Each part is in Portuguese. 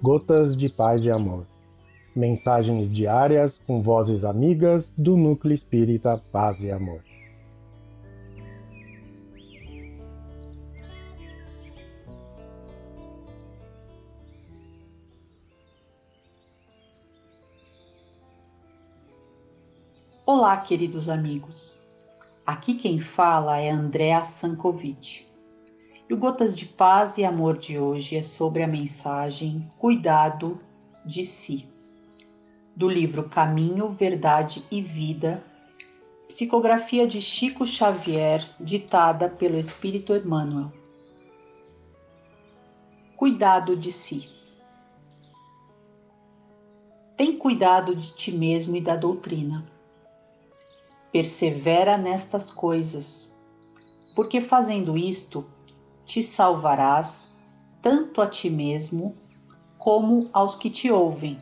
Gotas de Paz e Amor. Mensagens diárias com vozes amigas do Núcleo Espírita Paz e Amor. Olá, queridos amigos. Aqui quem fala é Andréa Sankovic. E o Gotas de Paz e Amor de hoje é sobre a mensagem Cuidado de Si, do livro Caminho, Verdade e Vida, psicografia de Chico Xavier, ditada pelo Espírito Emmanuel. Cuidado de si. Tem cuidado de ti mesmo e da doutrina. Persevera nestas coisas, porque fazendo isto, te salvarás tanto a ti mesmo como aos que te ouvem.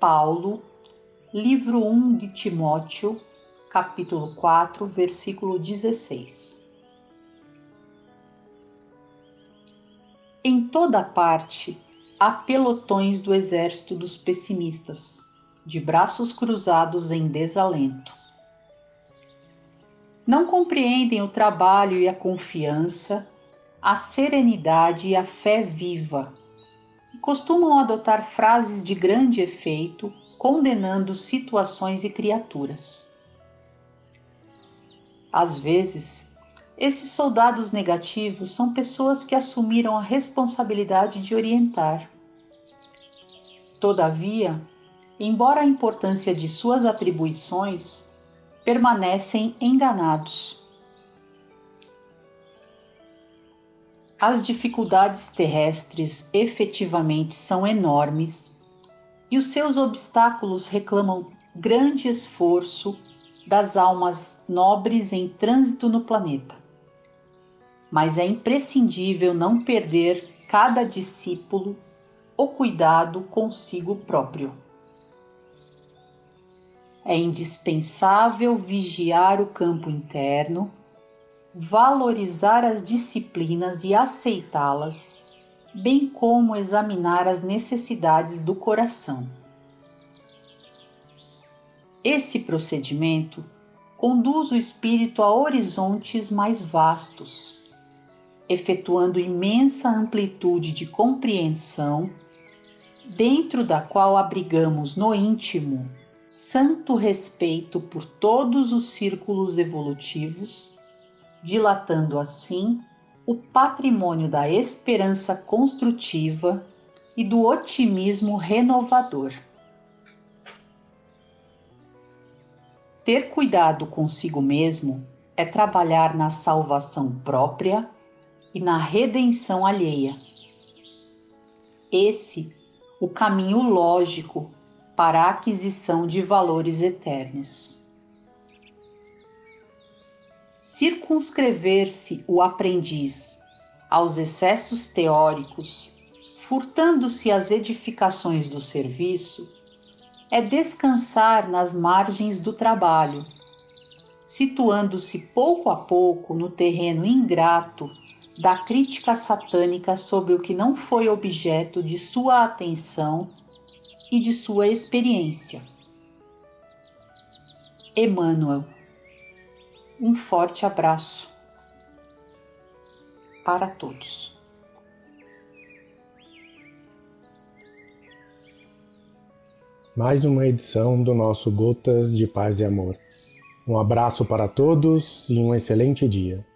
Paulo, livro 1 de Timóteo, capítulo 4, versículo 16. Em toda parte há pelotões do exército dos pessimistas, de braços cruzados em desalento não compreendem o trabalho e a confiança, a serenidade e a fé viva. Costumam adotar frases de grande efeito, condenando situações e criaturas. Às vezes, esses soldados negativos são pessoas que assumiram a responsabilidade de orientar. Todavia, embora a importância de suas atribuições permanecem enganados. As dificuldades terrestres efetivamente são enormes e os seus obstáculos reclamam grande esforço das almas nobres em trânsito no planeta. Mas é imprescindível não perder cada discípulo o cuidado consigo próprio. É indispensável vigiar o campo interno, valorizar as disciplinas e aceitá-las, bem como examinar as necessidades do coração. Esse procedimento conduz o espírito a horizontes mais vastos, efetuando imensa amplitude de compreensão, dentro da qual abrigamos no íntimo santo respeito por todos os círculos evolutivos, dilatando assim o patrimônio da esperança construtiva e do otimismo renovador. Ter cuidado consigo mesmo é trabalhar na salvação própria e na redenção alheia. Esse o caminho lógico para a aquisição de valores eternos. Circunscrever-se o aprendiz aos excessos teóricos, furtando-se as edificações do serviço, é descansar nas margens do trabalho, situando-se pouco a pouco no terreno ingrato da crítica satânica sobre o que não foi objeto de sua atenção e de sua experiência. Emmanuel, um forte abraço para todos. Mais uma edição do nosso Gotas de Paz e Amor. Um abraço para todos e um excelente dia.